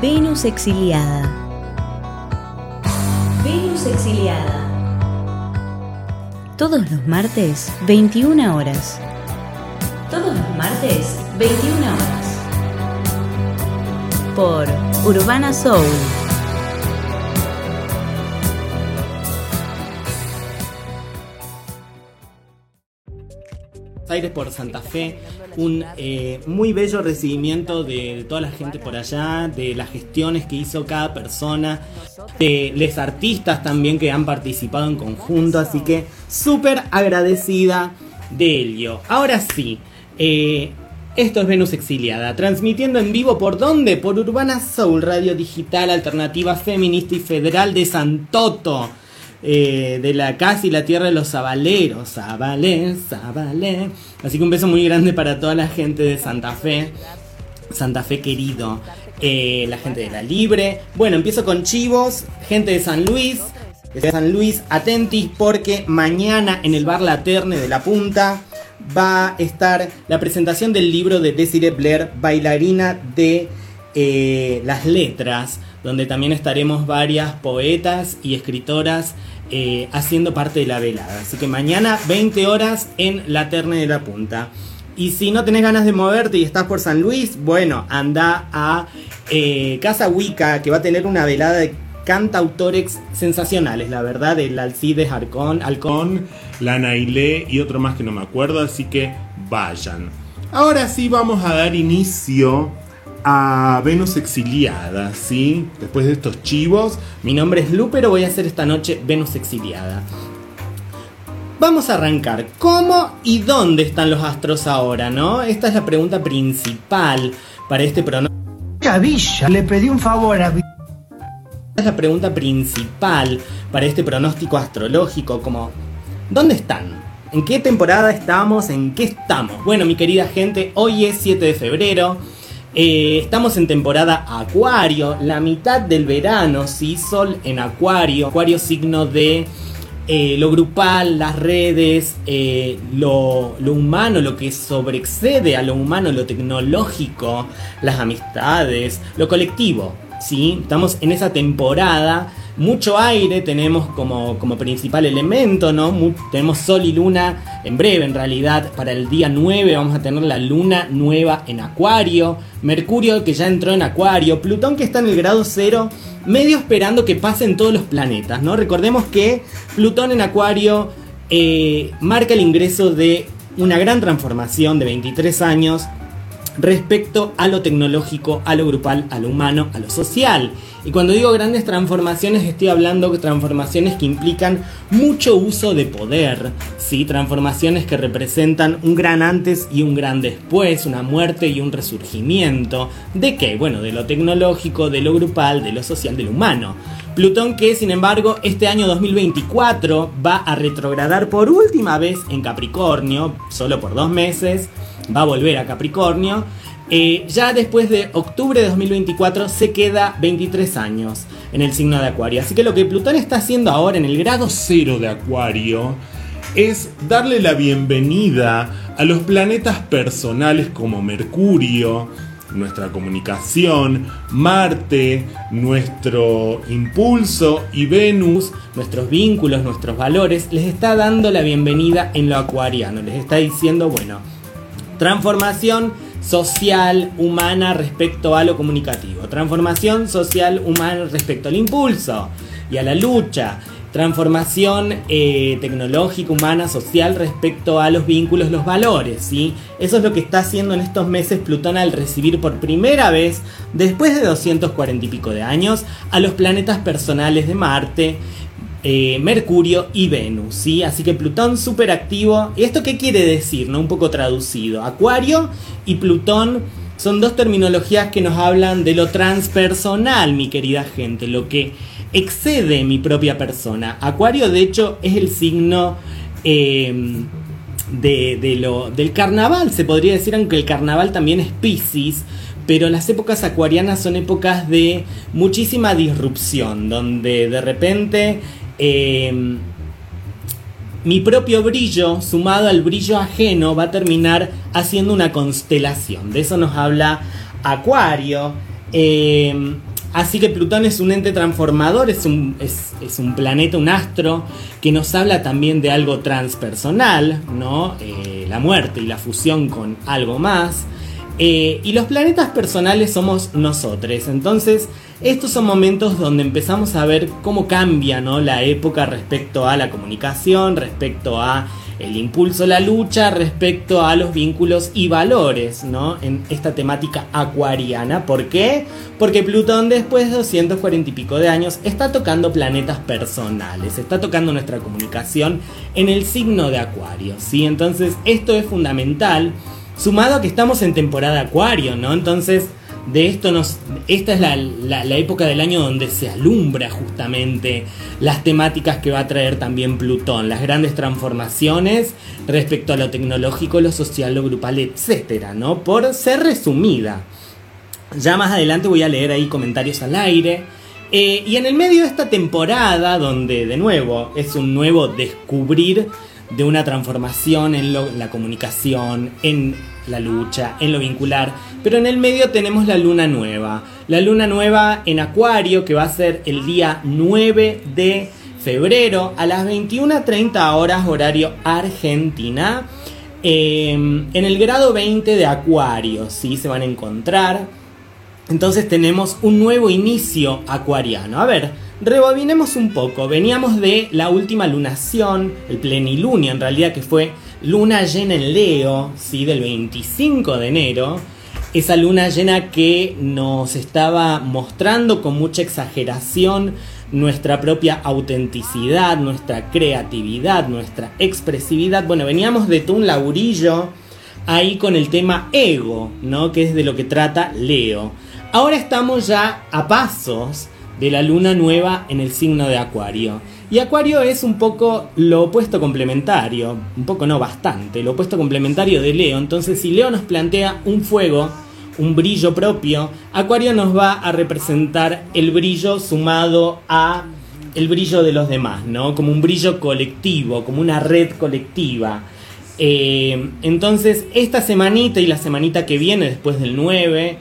Venus exiliada. Venus exiliada. Todos los martes, 21 horas. Todos los martes, 21 horas. Por Urbana Soul. Aires por Santa Fe, un eh, muy bello recibimiento de toda la gente por allá, de las gestiones que hizo cada persona, de los artistas también que han participado en conjunto, así que súper agradecida de Elio. Ahora sí, eh, esto es Venus Exiliada, transmitiendo en vivo por dónde? Por Urbana Soul, radio digital alternativa feminista y federal de Santoto. Eh, de la casa y la tierra de los zabaleros. Zabalé, Zabalé. Así que un beso muy grande para toda la gente de Santa Fe. Santa Fe querido. Eh, la gente de la Libre. Bueno, empiezo con chivos. Gente de San Luis. De San Luis, atentis porque mañana en el bar La Terne de La Punta va a estar la presentación del libro de Desiree Blair, bailarina de eh, las letras, donde también estaremos varias poetas y escritoras eh, haciendo parte de la velada. Así que mañana 20 horas en la Terne de la Punta. Y si no tenés ganas de moverte y estás por San Luis, bueno, anda a eh, Casa Wicca, que va a tener una velada de cantautores sensacionales, la verdad, del Alcides Arcón, Alcón, la Nailé y otro más que no me acuerdo, así que vayan. Ahora sí vamos a dar inicio a Venus exiliada, ¿sí? Después de estos chivos. Mi nombre es Lu, pero voy a hacer esta noche Venus exiliada. Vamos a arrancar. ¿Cómo y dónde están los astros ahora, no? Esta es la pregunta principal para este pronóstico. Villa, le pedí un favor a Esta es la pregunta principal para este pronóstico astrológico, como ¿dónde están? ¿En qué temporada estamos? ¿En qué estamos? Bueno, mi querida gente, hoy es 7 de febrero. Eh, estamos en temporada Acuario, la mitad del verano, sí, Sol en Acuario, Acuario signo de eh, lo grupal, las redes, eh, lo, lo, humano, lo que sobreexcede a lo humano, lo tecnológico, las amistades, lo colectivo, ¿sí? Estamos en esa temporada mucho aire tenemos como, como principal elemento, ¿no? tenemos Sol y Luna en breve, en realidad, para el día 9 vamos a tener la Luna nueva en Acuario, Mercurio que ya entró en Acuario, Plutón que está en el grado 0, medio esperando que pasen todos los planetas, ¿no? Recordemos que Plutón en Acuario eh, marca el ingreso de una gran transformación de 23 años respecto a lo tecnológico, a lo grupal, a lo humano, a lo social. Y cuando digo grandes transformaciones estoy hablando de transformaciones que implican mucho uso de poder, ¿sí? transformaciones que representan un gran antes y un gran después, una muerte y un resurgimiento. ¿De qué? Bueno, de lo tecnológico, de lo grupal, de lo social, de lo humano. Plutón que sin embargo este año 2024 va a retrogradar por última vez en Capricornio, solo por dos meses, va a volver a Capricornio eh, ya después de octubre de 2024 se queda 23 años en el signo de Acuario. Así que lo que Plutón está haciendo ahora en el grado cero de Acuario es darle la bienvenida a los planetas personales como Mercurio, nuestra comunicación, Marte, nuestro impulso y Venus, nuestros vínculos, nuestros valores, les está dando la bienvenida en lo acuariano. Les está diciendo, bueno, transformación social humana respecto a lo comunicativo, transformación social humana respecto al impulso y a la lucha, transformación eh, tecnológica, humana, social respecto a los vínculos, los valores, ¿sí? Eso es lo que está haciendo en estos meses Plutón al recibir por primera vez, después de 240 y pico de años, a los planetas personales de Marte eh, Mercurio y Venus, ¿sí? Así que Plutón súper activo. ¿Y esto qué quiere decir? ¿no? Un poco traducido. Acuario y Plutón son dos terminologías que nos hablan de lo transpersonal, mi querida gente, lo que excede mi propia persona. Acuario, de hecho, es el signo em, de, lo, del carnaval, se podría decir, aunque el carnaval también es Pisces pero las épocas acuarianas son épocas de muchísima disrupción, donde de repente Em, mi propio brillo, sumado al brillo ajeno, va a terminar haciendo una constelación. De eso nos habla Acuario. Em, Así que Plutón es un ente transformador, es un, es, un planeta, un astro, que nos habla también de algo transpersonal, ¿no? Eh, la muerte y la fusión con algo más. Eh, y los planetas personales somos nosotros. Entonces, estos son momentos donde empezamos a ver cómo cambia la época respecto a la comunicación, respecto a el impulso, la lucha, respecto a los vínculos y valores. En esta temática acuariana. ¿Por qué? Porque Plutón después de 240 y pico de años está tocando planetas personales, está tocando nuestra comunicación en el signo de Acuario, ¿sí? Entonces, esto es fundamental Sumado a que estamos en temporada acuario, ¿no? Entonces, de esto nos. Esta es la, época del año donde se alumbra justamente las temáticas que va a traer también Plutón, las grandes transformaciones respecto a lo tecnológico, lo social, lo grupal, etcétera, ¿no? Por ser resumida. Ya más adelante voy a leer ahí comentarios al aire. Eh, y en el medio de esta temporada, donde de nuevo es un nuevo descubrir de una transformación en, la comunicación, en la lucha, en lo vincular. Pero en el medio tenemos la luna nueva. La luna nueva en Acuario, que va a ser el día 9 de febrero a las 21.30 horas horario Argentina. Em, en el grado 20 de Acuario, ¿sí? Se van a encontrar. Entonces tenemos un nuevo inicio acuariano. A ver, Rebobinemos un poco, veníamos de la última lunación, el plenilunio en realidad que fue luna llena en Leo, ¿sí? del 25 de enero, esa luna llena que nos estaba mostrando con mucha exageración nuestra propia autenticidad, nuestra creatividad, nuestra expresividad. Bueno, veníamos de un laurillo ahí con el tema ego, ¿no? Que es de lo que trata Leo. Ahora estamos ya a pasos de la luna nueva en el signo de Acuario. Y Acuario es un poco lo opuesto complementario, un poco no bastante, lo opuesto complementario de Leo. Entonces si Leo nos plantea un fuego, un brillo propio, Acuario nos va a representar el brillo sumado a el brillo de los demás, ¿no? Como un brillo colectivo, como una red colectiva. Eh, entonces, esta semanita y la semanita que viene después del 9,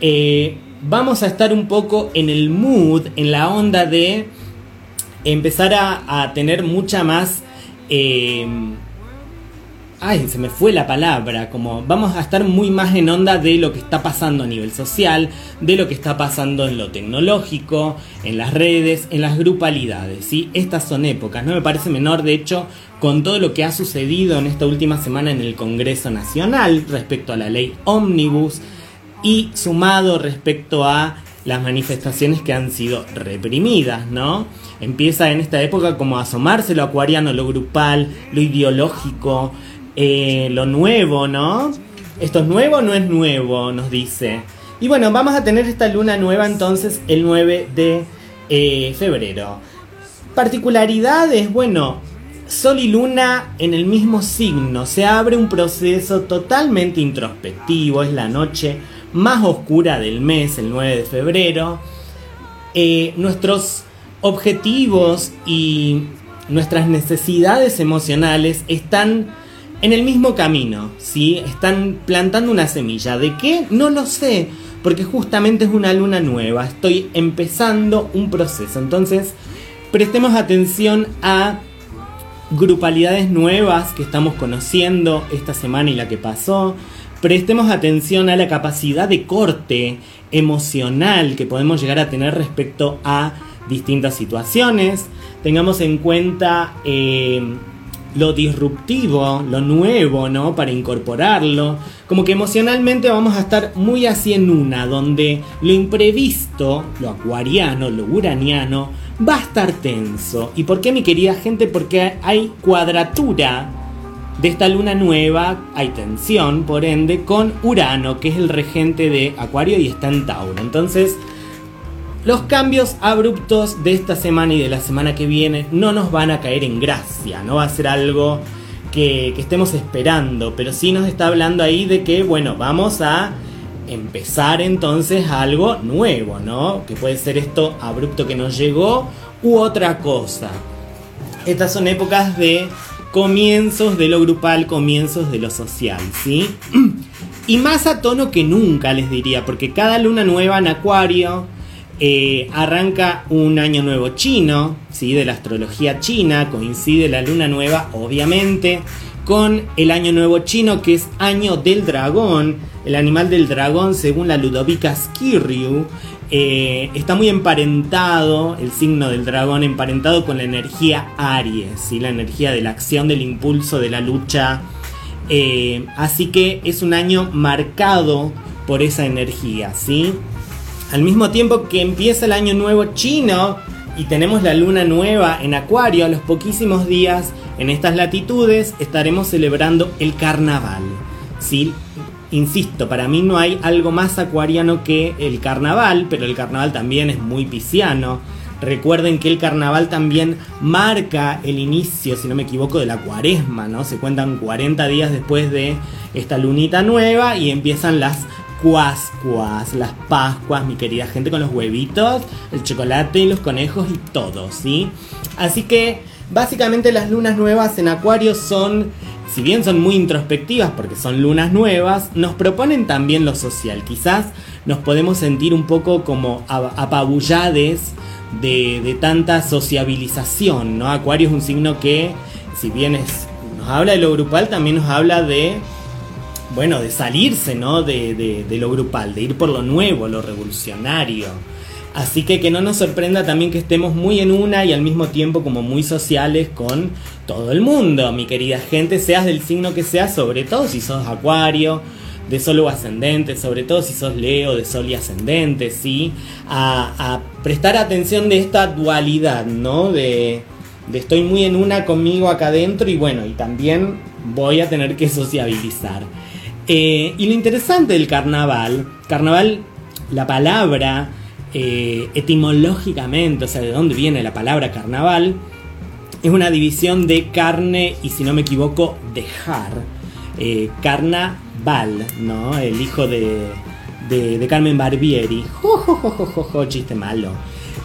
eh, vamos a estar un poco en el mood, en la onda de empezar a, tener mucha más... Em, ay, se me fue la palabra, como vamos a estar muy más en onda de lo que está pasando a nivel social, de lo que está pasando en lo tecnológico, en las redes, en las grupalidades, ¿sí? Estas son épocas, no me parece menor, de hecho, con todo lo que ha sucedido en esta última semana en el Congreso Nacional respecto a la ley Omnibus, y sumado respecto a las manifestaciones que han sido reprimidas, ¿no? Empieza en esta época como a asomarse lo acuariano, lo grupal, lo ideológico, eh, lo nuevo, ¿no? Esto es nuevo no es nuevo, nos dice. Y bueno, vamos a tener esta luna nueva entonces el 9 de eh, febrero. Particularidades, bueno, Sol y Luna en el mismo signo, se abre un proceso totalmente introspectivo, es la noche más oscura del mes, el 9 de febrero. Eh, nuestros objetivos y nuestras necesidades emocionales están en el mismo camino, ¿sí? Están plantando una semilla. ¿De qué? No lo sé, porque justamente es una luna nueva, estoy empezando un proceso. Entonces, prestemos atención a grupalidades nuevas que estamos conociendo esta semana y la que pasó, prestemos atención a la capacidad de corte emocional que podemos llegar a tener respecto a distintas situaciones, tengamos en cuenta eh, lo disruptivo, lo nuevo, ¿no? Para incorporarlo. Como que emocionalmente vamos a estar muy así en una, donde lo imprevisto, lo acuariano, lo uraniano, va a estar tenso. ¿Y por qué, mi querida gente? Porque hay cuadratura de esta luna nueva hay tensión, por ende, con Urano, que es el regente de Acuario y está en Tauro. Entonces, los cambios abruptos de esta semana y de la semana que viene no nos van a caer en gracia, no va a ser algo que, estemos esperando, pero sí nos está hablando ahí de que, bueno, vamos a empezar entonces algo nuevo, ¿no? Que puede ser esto abrupto que nos llegó u otra cosa. Estas son épocas de comienzos de lo grupal, comienzos de lo social, ¿sí? Y más a tono que nunca, les diría, porque cada luna nueva en Acuario Eh, arranca un año nuevo chino, ¿sí? de la astrología china, coincide la luna nueva, obviamente, con el año nuevo chino, que es año del dragón, el animal del dragón, según la Ludovica Skirryu. Eh, está muy emparentado, el signo del dragón, emparentado con la energía Aries, ¿sí? la energía de la acción, del impulso, de la lucha. Eh, así que es un año marcado por esa energía, ¿sí? Al mismo tiempo que empieza el año nuevo chino y tenemos la luna nueva en Acuario, a los poquísimos días en estas latitudes estaremos celebrando el carnaval. ¿sí? Insisto, para mí no hay algo más acuariano que el carnaval, pero el carnaval también es muy pisciano. Recuerden que el carnaval también marca el inicio, si no me equivoco, de la cuaresma, ¿no? Se cuentan 40 días después de esta lunita nueva y empiezan las cuascuas, las pascuas, mi querida gente, con los huevitos, el chocolate y los conejos y todo, ¿sí? Así que básicamente las lunas nuevas en Acuario son, si bien son muy introspectivas porque son lunas nuevas, nos proponen también lo social. Quizás nos podemos sentir un poco como apabullades de, de tanta sociabilización, ¿no? Acuario es un signo que, si bien es, nos habla de lo grupal, también nos habla de bueno, de salirse, ¿no? De, lo grupal, de ir por lo nuevo, lo revolucionario. Así que que no nos sorprenda también que estemos muy en una y al mismo tiempo como muy sociales con todo el mundo, mi querida gente, seas del signo que seas, sobre todo si sos acuario, de sol o ascendente, sobre todo si sos leo, de sol y ascendente, ¿sí? A, prestar atención de esta dualidad, ¿no? De, de estoy muy en una conmigo acá adentro y bueno, y también voy a tener que sociabilizar. Eh, y lo interesante del carnaval, carnaval, la palabra eh, etimológicamente, o sea, de dónde viene la palabra carnaval, es una división de carne y si no me equivoco, dejar. Eh, carnaval, ¿no? El hijo de, de, Carmen Barbieri. Jo, chiste malo.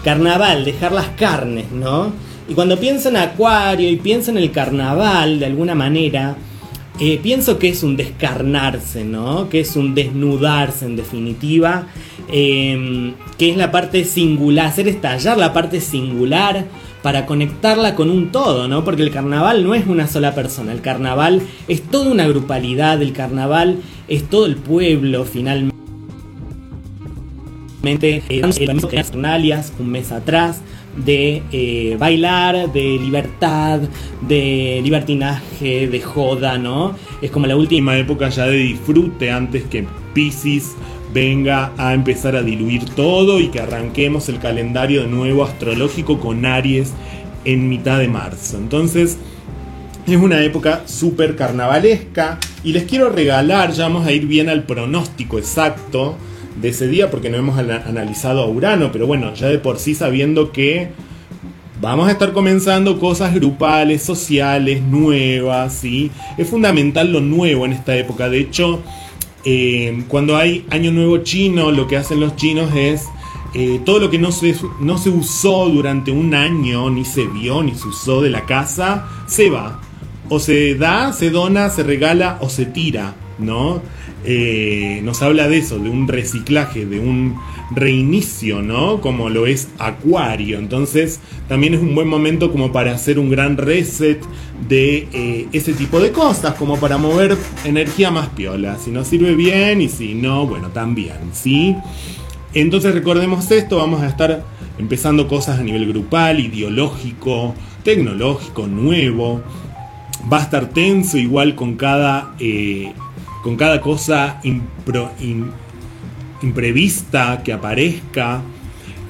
Carnaval, dejar las carnes, ¿no? Y cuando pienso en Acuario y pienso en el carnaval, de alguna manera, eh, pienso que es un descarnarse, ¿no? Que es un desnudarse en definitiva, em, que es la parte singular, hacer estallar la parte singular para conectarla con un todo, ¿no? Porque el carnaval no es una sola persona, el carnaval es toda una grupalidad, el carnaval es todo el pueblo finalmente. Eh, un mes atrás, de eh, bailar, de libertad, de libertinaje, de joda, ¿no? Es como la última época ya de disfrute antes que Pisces venga a empezar a diluir todo y que arranquemos el calendario de nuevo astrológico con Aries en mitad de marzo. Entonces, es una época súper carnavalesca y les quiero regalar, ya vamos a ir bien al pronóstico exacto de ese día porque no hemos analizado a Urano, pero bueno, ya de por sí sabiendo que vamos a estar comenzando cosas grupales, sociales, nuevas, ¿sí? Es fundamental lo nuevo en esta época, de hecho, eh, cuando hay Año Nuevo chino, lo que hacen los chinos es... Eh, todo lo que no se, no se usó durante un año, ni se vio, ni se usó de la casa, se va. O se da, se dona, se regala o se tira, ¿no? Eh, nos habla de eso, de un reciclaje, de un reinicio, ¿no? Como lo es Acuario. Entonces, también es un buen momento como para hacer un gran reset de eh, ese tipo de cosas, como para mover energía más piola. Si nos sirve bien y si no, bueno, también, ¿sí? Entonces recordemos esto, vamos a estar empezando cosas a nivel grupal, ideológico, tecnológico, nuevo. Va a estar tenso igual con cada eh, con cada cosa imprevista que aparezca,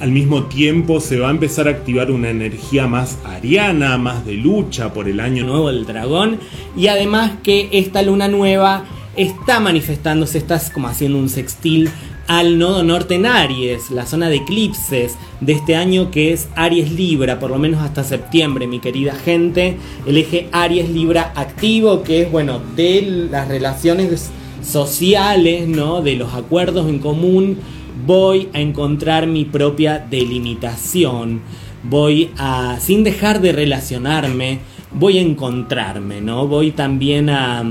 al mismo tiempo se va a empezar a activar una energía más ariana, más de lucha por el año nuevo del dragón. Y además que esta luna nueva está manifestándose, está como haciendo un sextil al nodo norte en Aries, la zona de eclipses de este año que es Aries Libra, por lo menos hasta septiembre, mi querida gente. El eje Aries Libra activo, que es bueno, de las relaciones sociales, ¿no? De los acuerdos en común, voy a encontrar mi propia delimitación. Voy a, sin dejar de relacionarme, voy a encontrarme, ¿no? Voy también a,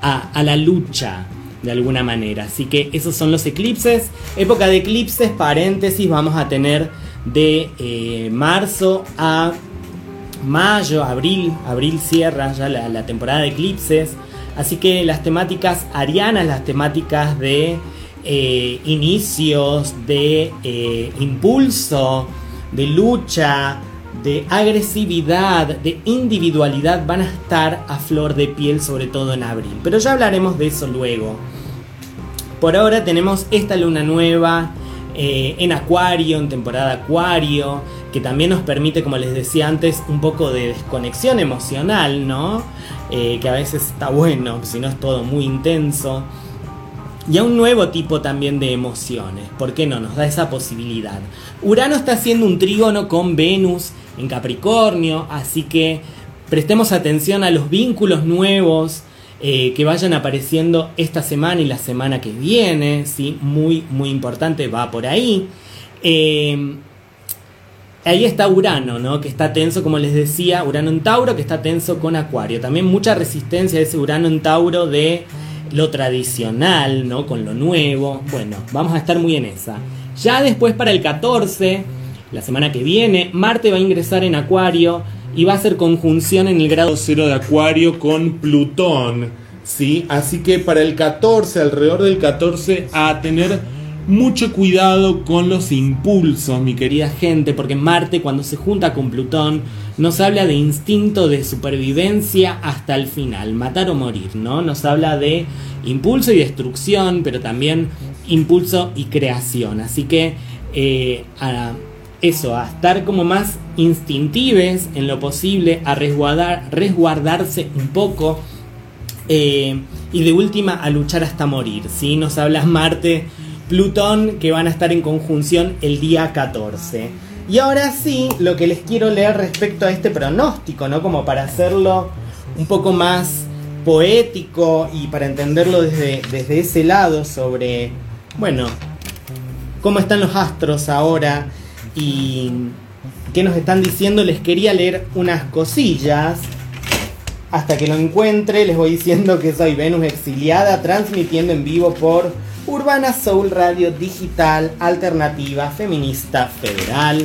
a, a la lucha de alguna manera. Así que esos son los eclipses. Época de eclipses, paréntesis, vamos a tener de eh, marzo a mayo, abril, abril cierra ya la, temporada de eclipses. Así que las temáticas arianas, las temáticas de eh, inicios, de eh, impulso, de lucha, de agresividad, de individualidad van a estar a flor de piel, sobre todo en abril. Pero ya hablaremos de eso luego. Por ahora tenemos esta luna nueva eh, en Acuario, en temporada Acuario, que también nos permite, como les decía antes, un poco de desconexión emocional, ¿no? Eh, que a veces está bueno, si no es todo muy intenso. Y a un nuevo tipo también de emociones. ¿Por qué no? Nos da esa posibilidad. Urano está haciendo un trígono con Venus en Capricornio, así que prestemos atención a los vínculos nuevos eh, que vayan apareciendo esta semana y la semana que viene, ¿sí? Muy, muy importante, va por ahí. Eh, ahí está Urano, ¿no? Que está tenso, como les decía, Urano en Tauro, que está tenso con Acuario. También mucha resistencia a ese Urano en Tauro de lo tradicional, ¿no? Con lo nuevo. Bueno, vamos a estar muy en esa. Ya después para el 14, la semana que viene, Marte va a ingresar en Acuario y va a hacer conjunción en el grado 0 de Acuario con Plutón. ¿sí? Así que para el 14, alrededor del 14, a tener mucho cuidado con los impulsos, mi querida gente, porque Marte cuando se junta con Plutón nos habla de instinto de supervivencia hasta el final, matar o morir, ¿no? Nos habla de impulso y destrucción, pero también impulso y creación. Así que eh, eso, a estar como más instintives en lo posible, a resguardar, resguardarse un poco. Eh, y de última a luchar hasta morir. ¿sí? Nos habla Marte Plutón que van a estar en conjunción el día 14. Y ahora sí, lo que les quiero leer respecto a este pronóstico, ¿no? Como para hacerlo un poco más poético y para entenderlo desde, desde ese lado sobre, bueno, cómo están los astros ahora y qué nos están diciendo. Les quería leer unas cosillas. Hasta que lo encuentre, les voy diciendo que soy Venus exiliada, transmitiendo en vivo por Urbana Soul Radio Digital, Alternativa, Feminista, Federal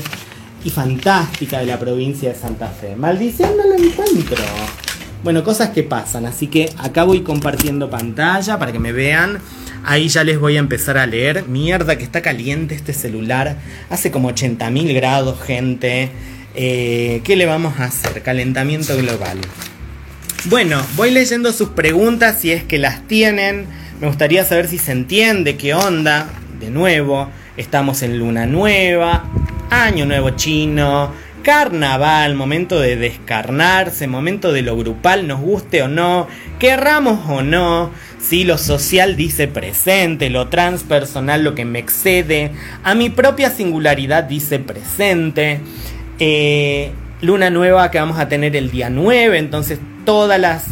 y Fantástica de la provincia de Santa Fe. Maldición no lo encuentro. Bueno, cosas que pasan, así que acá voy compartiendo pantalla para que me vean. Ahí ya les voy a empezar a leer. Mierda que está caliente este celular. Hace como 80.000 grados, gente. Eh, ¿Qué le vamos a hacer? Calentamiento global. Bueno, voy leyendo sus preguntas si es que las tienen. Me gustaría saber si se entiende qué onda. De nuevo, estamos en luna nueva, año nuevo chino, carnaval, momento de descarnarse, momento de lo grupal, nos guste o no, querramos o no. Si lo social dice presente, lo transpersonal, lo que me excede, a mi propia singularidad dice presente. Eh, luna nueva que vamos a tener el día 9, entonces todas las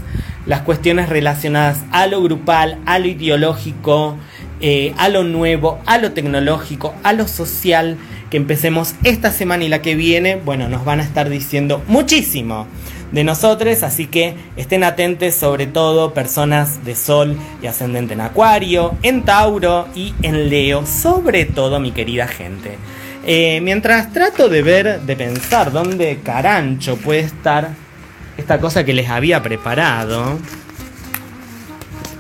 las cuestiones relacionadas a lo grupal, a lo ideológico, eh, a lo nuevo, a lo tecnológico, a lo social, que empecemos esta semana y la que viene, bueno, nos van a estar diciendo muchísimo de nosotros, así que estén atentos sobre todo personas de Sol y ascendente en Acuario, en Tauro y en Leo, sobre todo mi querida gente. Eh, mientras trato de ver, de pensar dónde carancho puede estar esta cosa que les había preparado.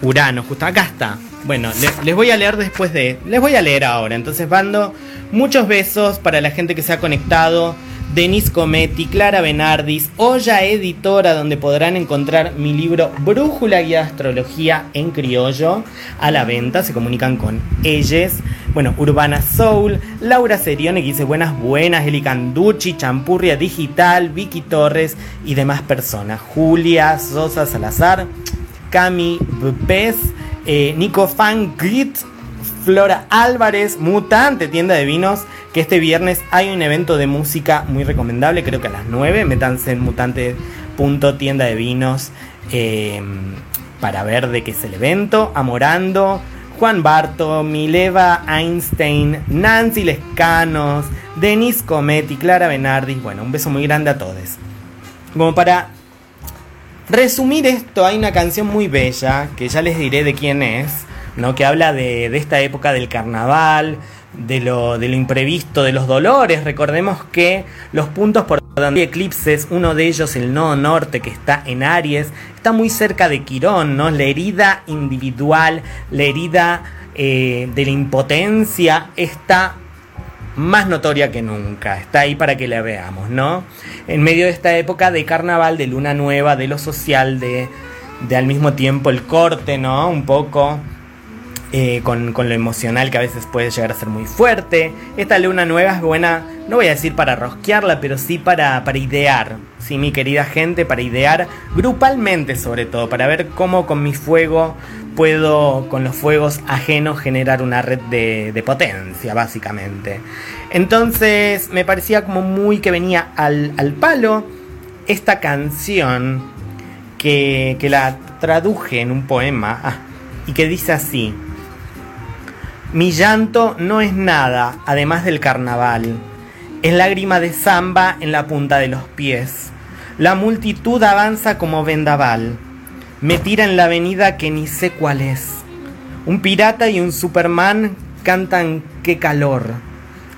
Urano, justo acá está. Bueno, les, voy a leer después de... Les voy a leer ahora. Entonces mando muchos besos para la gente que se ha conectado. Denis Cometti, Clara Benardis, Olla Editora, donde podrán encontrar mi libro Brújula y Astrología en Criollo a la venta. Se comunican con ellos. Bueno, Urbana Soul, Laura Serione, que dice buenas, buenas, Eli Canducci, Champurria Digital, Vicky Torres y demás personas. Julia Sosa Salazar, Cami Pez, eh, Nico Fan Grit, Flora Álvarez, Mutante, tienda de vinos, que este viernes hay un evento de música muy recomendable, creo que a las 9, métanse en mutante.tienda de vinos eh, para ver de qué es el evento, Amorando, Juan Barto, Mileva Einstein, Nancy Lescanos, Denis Cometti, Clara Benardis. Bueno, un beso muy grande a todos. Como para resumir esto, hay una canción muy bella que ya les diré de quién es. ¿No? que habla de, de esta época del carnaval, de lo, de lo imprevisto, de los dolores. Recordemos que los puntos por donde hay eclipses, uno de ellos, el nodo norte, que está en Aries, está muy cerca de Quirón, ¿no? La herida individual, la herida eh, de la impotencia está más notoria que nunca. Está ahí para que la veamos, ¿no? En medio de esta época de carnaval, de luna nueva, de lo social, de, de al mismo tiempo el corte, ¿no? Un poco eh, con, lo emocional que a veces puede llegar a ser muy fuerte. Esta luna nueva es buena, no voy a decir para rosquearla, pero sí para, para idear, sí, mi querida gente, para idear grupalmente sobre todo, para ver cómo con mi fuego puedo con los fuegos ajenos generar una red de, potencia, básicamente. Entonces me parecía como muy que venía al, palo esta canción que, que, la traduje en un poema ah, y que dice así. Mi llanto no es nada, además del carnaval. Es lágrima de samba en la punta de los pies. La multitud avanza como vendaval. Me tira en la avenida que ni sé cuál es. Un pirata y un Superman cantan qué calor.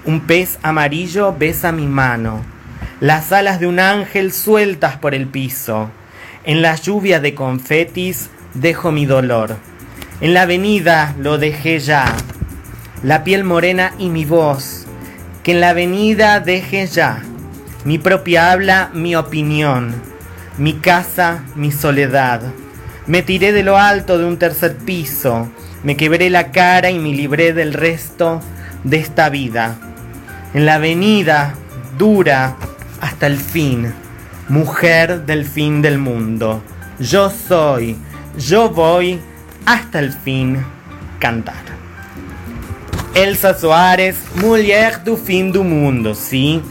Un pez amarillo besa mi mano. Las alas de un ángel sueltas por el piso. En la lluvia de confetis dejo mi dolor. En la avenida lo dejé ya la piel morena y mi voz, que en la avenida deje ya mi propia habla, mi opinión, mi casa, mi soledad. Me tiré de lo alto de un tercer piso, me quebré la cara y me libré del resto de esta vida. En la avenida, dura hasta el fin, mujer del fin del mundo. Yo soy, yo voy hasta el fin cantar. Elsa Soares, Mujer du fin du mundo, ¿sí?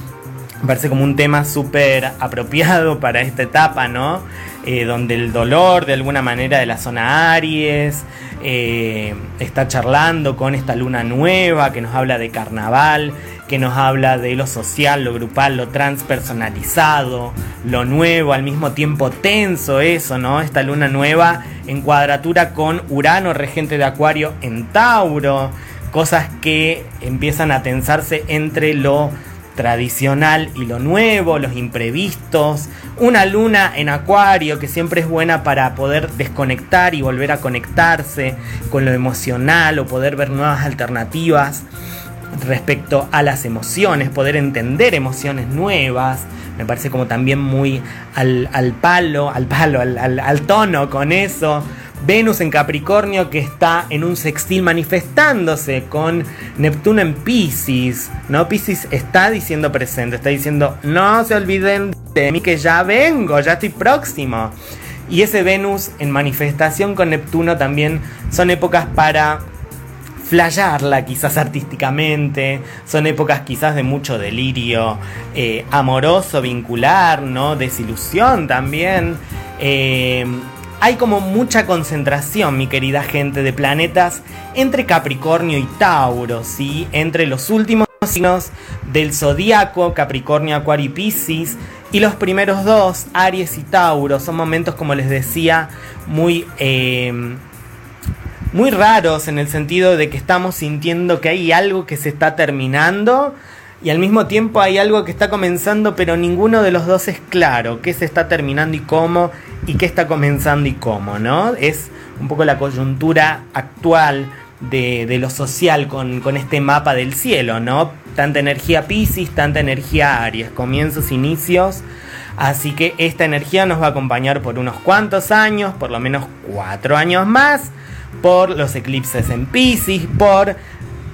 Parece como un tema súper apropiado para esta etapa, ¿no? Eh, donde el dolor de alguna manera de la zona Aries eh, está charlando con esta luna nueva que nos habla de carnaval, que nos habla de lo social, lo grupal, lo transpersonalizado, lo nuevo, al mismo tiempo tenso eso, ¿no? Esta luna nueva en cuadratura con Urano, regente de Acuario en Tauro cosas que empiezan a tensarse entre lo tradicional y lo nuevo, los imprevistos, una luna en acuario que siempre es buena para poder desconectar y volver a conectarse con lo emocional o poder ver nuevas alternativas respecto a las emociones, poder entender emociones nuevas, me parece como también muy al, palo, al palo, al, tono con eso, Venus en Capricornio que está en un sextil manifestándose con Neptuno en Pisces, ¿no? Pisces está diciendo presente, está diciendo, no se olviden de mí que ya vengo, ya estoy próximo. Y ese Venus en manifestación con Neptuno también son épocas para flayarla quizás artísticamente, son épocas quizás de mucho delirio eh, amoroso, vincular, ¿no? Desilusión también. Eh, hay como mucha concentración, mi querida gente, de planetas entre Capricornio y Tauro, ¿sí? Entre los últimos signos del zodiaco, Capricornio, Acuario y Piscis, y los primeros dos, Aries y Tauro, son momentos, como les decía, muy, eh, muy raros en el sentido de que estamos sintiendo que hay algo que se está terminando y al mismo tiempo hay algo que está comenzando, pero ninguno de los dos es claro qué se está terminando y cómo, y qué está comenzando y cómo, ¿no? Es un poco la coyuntura actual de, lo social con, con, este mapa del cielo, ¿no? Tanta energía Pisces, tanta energía Aries, comienzos, inicios. Así que esta energía nos va a acompañar por unos cuantos años, por lo menos cuatro años más, por los eclipses en Pisces, por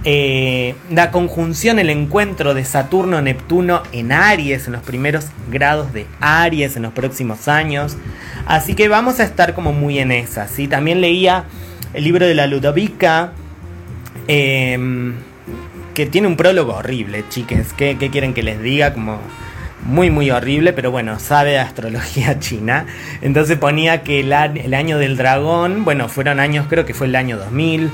eh, la conjunción, el encuentro de Saturno-Neptuno en Aries, en los primeros grados de Aries en los próximos años. Así que vamos a estar como muy en esa. ¿sí? También leía el libro de la Ludovica, em, que tiene un prólogo horrible, chiques. ¿Qué, quieren que les diga? Como muy muy horrible, pero bueno, sabe de astrología china. Entonces ponía que el, año del dragón, bueno, fueron años, creo que fue el año 2000,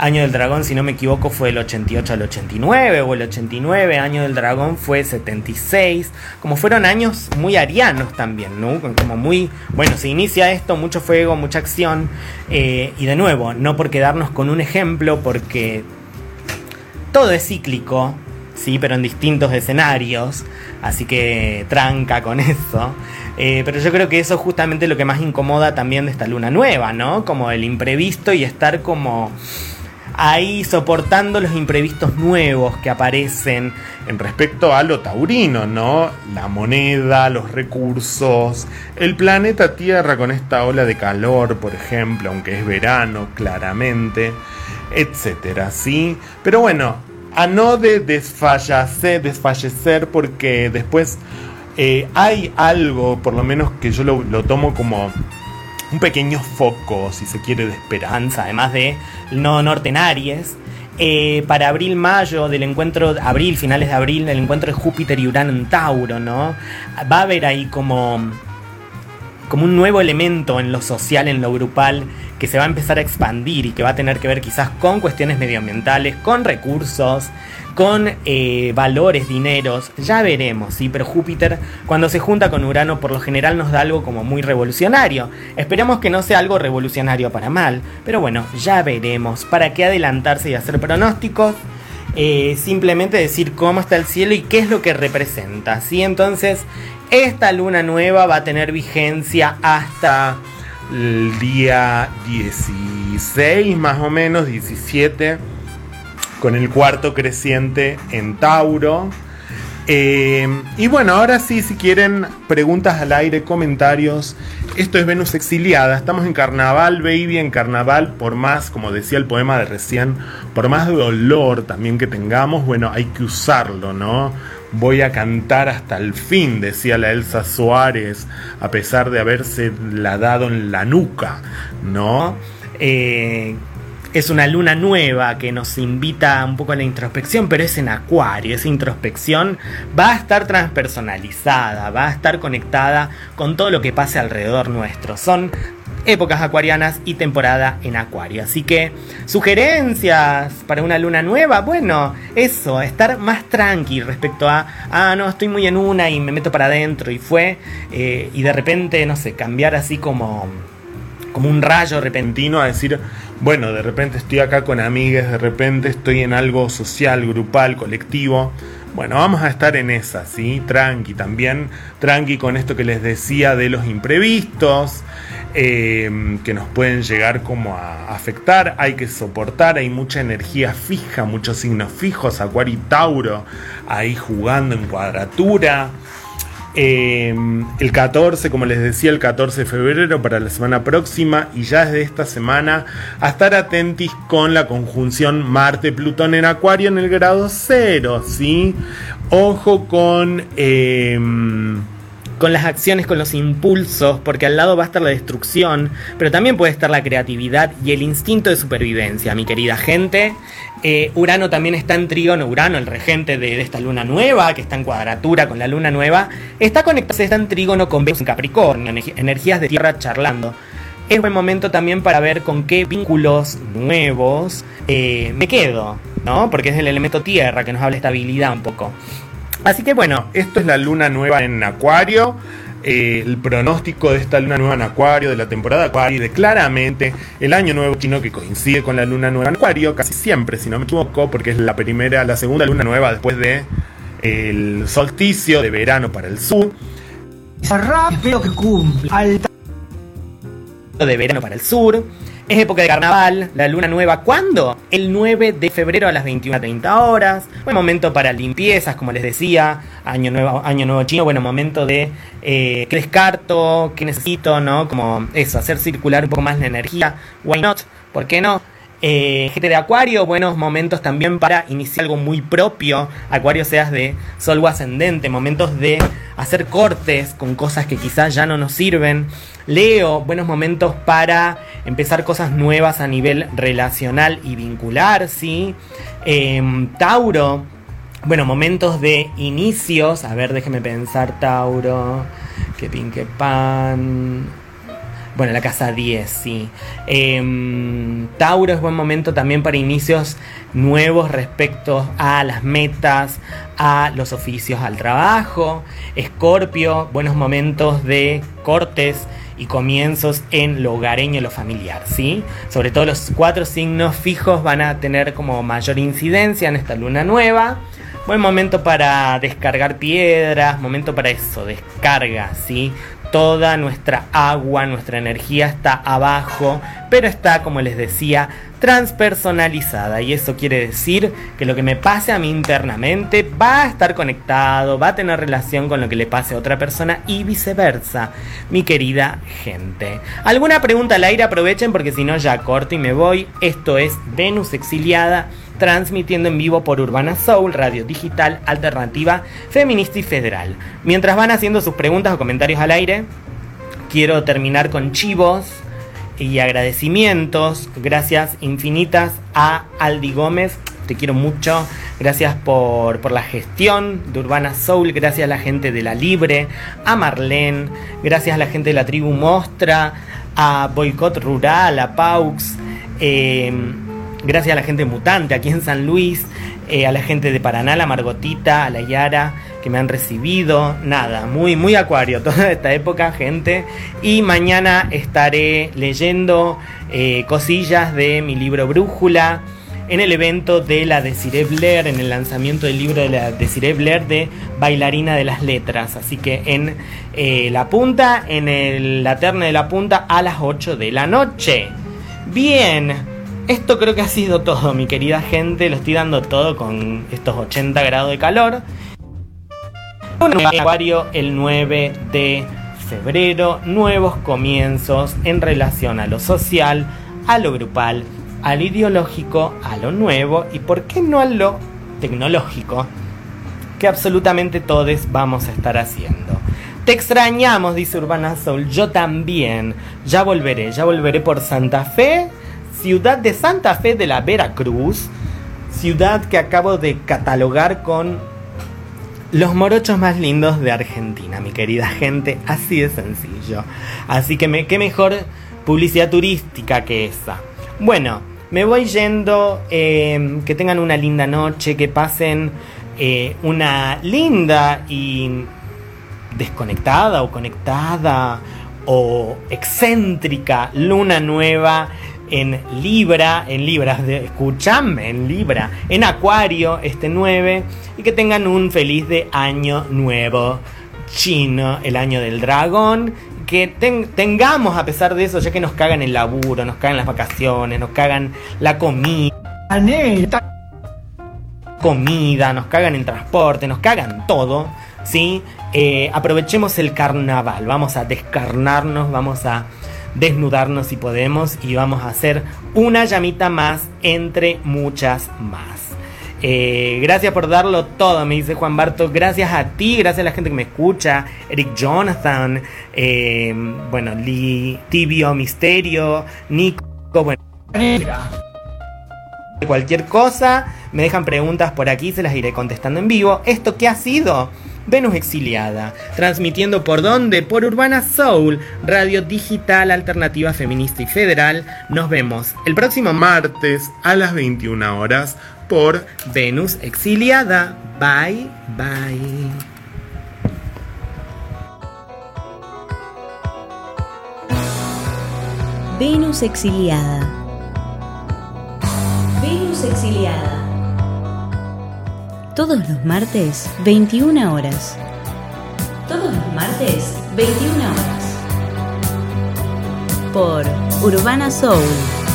Año del Dragón, si no me equivoco, fue el 88 al 89, o el 89, Año del Dragón fue 76. Como fueron años muy arianos también, ¿no? Como muy, bueno, se inicia esto, mucho fuego, mucha acción. Eh, y de nuevo, no por quedarnos con un ejemplo, porque todo es cíclico, sí, pero en distintos escenarios. Así que tranca con eso. Eh, pero yo creo que eso es justamente lo que más incomoda también de esta luna nueva, ¿no? Como el imprevisto y estar como ahí soportando los imprevistos nuevos que aparecen. En respecto a lo taurino, ¿no? La moneda, los recursos, el planeta Tierra con esta ola de calor, por ejemplo, aunque es verano, claramente, etcétera, ¿sí? Pero bueno, a no de desfallecer, desfallecer porque después eh, hay algo, por lo menos que yo lo, lo tomo como un pequeño foco, si se quiere, de esperanza, además de no norte en Aries. Eh, para abril-mayo del encuentro, abril, finales de abril, del encuentro de Júpiter y Urano en Tauro, ¿no? Va a haber ahí como, como un nuevo elemento en lo social, en lo grupal, que se va a empezar a expandir y que va a tener que ver quizás con cuestiones medioambientales, con recursos, con eh, valores, dineros, ya veremos, ¿sí? Pero Júpiter cuando se junta con Urano por lo general nos da algo como muy revolucionario. Esperamos que no sea algo revolucionario para mal, pero bueno, ya veremos. ¿Para qué adelantarse y hacer pronósticos? Eh, simplemente decir cómo está el cielo y qué es lo que representa, ¿sí? Entonces, esta luna nueva va a tener vigencia hasta el día 16 más o menos, 17 con el cuarto creciente en Tauro. Eh, y bueno, ahora sí, si quieren preguntas al aire, comentarios. Esto es Venus exiliada. Estamos en carnaval, baby, en carnaval. Por más, como decía el poema de recién, por más dolor también que tengamos, bueno, hay que usarlo, ¿no? Voy a cantar hasta el fin, decía la Elsa Suárez, a pesar de haberse la dado en la nuca, ¿no? Eh, es una luna nueva que nos invita un poco a la introspección, pero es en Acuario. Esa introspección va a estar transpersonalizada, va a estar conectada con todo lo que pase alrededor nuestro. Son épocas acuarianas y temporada en Acuario. Así que, sugerencias para una luna nueva, bueno, eso, estar más tranqui respecto a, ah, no, estoy muy en una y me meto para adentro y fue, eh, y de repente, no sé, cambiar así como como un rayo repentino a decir, bueno, de repente estoy acá con amigas, de repente estoy en algo social, grupal, colectivo. Bueno, vamos a estar en esa, ¿sí? Tranqui también, tranqui con esto que les decía de los imprevistos, eh, que nos pueden llegar como a afectar, hay que soportar, hay mucha energía fija, muchos signos fijos, Acuario y Tauro, ahí jugando en cuadratura. Em, el 14, como les decía, el 14 de febrero para la semana próxima y ya desde esta semana a estar atentis con la conjunción Marte-Plutón en Acuario en el grado 0, ¿sí? Ojo con... Em, con las acciones, con los impulsos, porque al lado va a estar la destrucción, pero también puede estar la creatividad y el instinto de supervivencia, mi querida gente. Eh, Urano también está en trígono, Urano, el regente de, esta luna nueva, que está en cuadratura con la luna nueva, está conectado, está en trígono con Venus en Capricornio, energías de tierra charlando. Es buen momento también para ver con qué vínculos nuevos eh, me quedo, ¿no? Porque es el elemento tierra que nos habla de estabilidad un poco. Así que bueno, esto es la luna nueva en Acuario. Eh, el pronóstico de esta luna nueva en Acuario, de la temporada Acuario, de claramente el año nuevo chino que coincide con la luna nueva en Acuario, casi siempre, si no me equivoco, porque es la primera, la segunda luna nueva después de el solsticio de verano para el sur. Rápido que cumple. De verano para el sur. Es época de carnaval, la luna nueva. ¿Cuándo? El 9 de febrero a las 21.30 horas. Buen momento para limpiezas, como les decía. Año nuevo, año nuevo chino. Bueno, momento de eh, qué descarto, qué necesito, ¿no? Como eso, hacer circular un poco más la energía. Why not? ¿Por qué no? Eh, gente de Acuario, buenos momentos también para iniciar algo muy propio. Acuario seas de sol o ascendente, momentos de hacer cortes con cosas que quizás ya no nos sirven. Leo, buenos momentos para empezar cosas nuevas a nivel relacional y vincular, ¿sí? Em, Tauro, bueno, momentos de inicios. A ver, déjeme pensar, Tauro. Que pin, que pan Bueno, la casa 10, sí. Em, Tauro es buen momento también para inicios nuevos respecto a las metas, a los oficios, al trabajo. Escorpio, buenos momentos de cortes y comienzos en lo hogareño, lo familiar, ¿sí? Sobre todo los cuatro signos fijos van a tener como mayor incidencia en esta luna nueva. Buen momento para descargar piedras, momento para eso, descarga, ¿sí? Toda nuestra agua, nuestra energía está abajo, pero está, como les decía, transpersonalizada. Y eso quiere decir que lo que me pase a mí internamente va a estar conectado, va a tener relación con lo que le pase a otra persona y viceversa, mi querida gente. ¿Alguna pregunta al aire? Aprovechen porque si no ya corto y me voy. Esto es Venus exiliada transmitiendo en vivo por Urbana Soul, radio digital, alternativa, feminista y federal. Mientras van haciendo sus preguntas o comentarios al aire, quiero terminar con chivos y agradecimientos. Gracias infinitas a Aldi Gómez. Te quiero mucho. Gracias por, por la gestión de Urbana Soul. Gracias a la gente de La Libre. A Marlene. Gracias a la gente de la tribu Mostra. A Boicot Rural. A Paux. Eh, Gracias a la gente mutante aquí en San Luis, eh, a la gente de Paraná, la Margotita, a la Yara, que me han recibido. Nada, muy, muy acuario toda esta época, gente. Y mañana estaré leyendo eh, cosillas de mi libro Brújula en el evento de la Desiree Blair, en el lanzamiento del libro de la Desiree Blair de Bailarina de las Letras. Así que en eh, la punta, en la terna de la punta a las 8 de la noche. Bien. Esto creo que ha sido todo, mi querida gente. Lo estoy dando todo con estos 80 grados de calor. Un acuario el 9 de febrero. Nuevos comienzos en relación a lo social, a lo grupal, al ideológico, a lo nuevo y, ¿por qué no a lo tecnológico? Que absolutamente todos vamos a estar haciendo. Te extrañamos, dice Urbana Soul. Yo también. Ya volveré, ya volveré por Santa Fe ciudad de Santa Fe de la Veracruz, ciudad que acabo de catalogar con los morochos más lindos de Argentina, mi querida gente, así de sencillo. Así que me, qué mejor publicidad turística que esa. Bueno, me voy yendo, em, que tengan una linda noche, que pasen eh, una linda y desconectada o conectada o excéntrica luna nueva en Libra, en Libra, escuchame, en Libra, en Acuario este 9 y que tengan un feliz de año nuevo chino, el año del dragón, que tengamos a pesar de eso, ya que nos cagan el laburo, nos cagan las vacaciones, nos cagan la comida. Comida, nos cagan el transporte, nos cagan todo, ¿sí? Eh, aprovechemos el carnaval, vamos a descarnarnos, vamos a desnudarnos si podemos y vamos a hacer una llamita más entre muchas más. Eh, gracias por darlo todo, me dice Juan Barto. Gracias a ti, gracias a la gente que me escucha. Eric Jonathan, eh, bueno, Lee, Tibio Misterio, Nico, bueno. Cualquier cosa, me dejan preguntas por aquí, se las iré contestando en vivo. ¿Esto qué ha sido? Venus Exiliada, transmitiendo por dónde? Por Urbana Soul, radio digital alternativa feminista y federal. Nos vemos el próximo martes a las 21 horas por Venus Exiliada. Bye, bye. Venus Exiliada. Venus Exiliada todos los martes, 21 horas. Todos los martes, 21 horas. Por Urbana Soul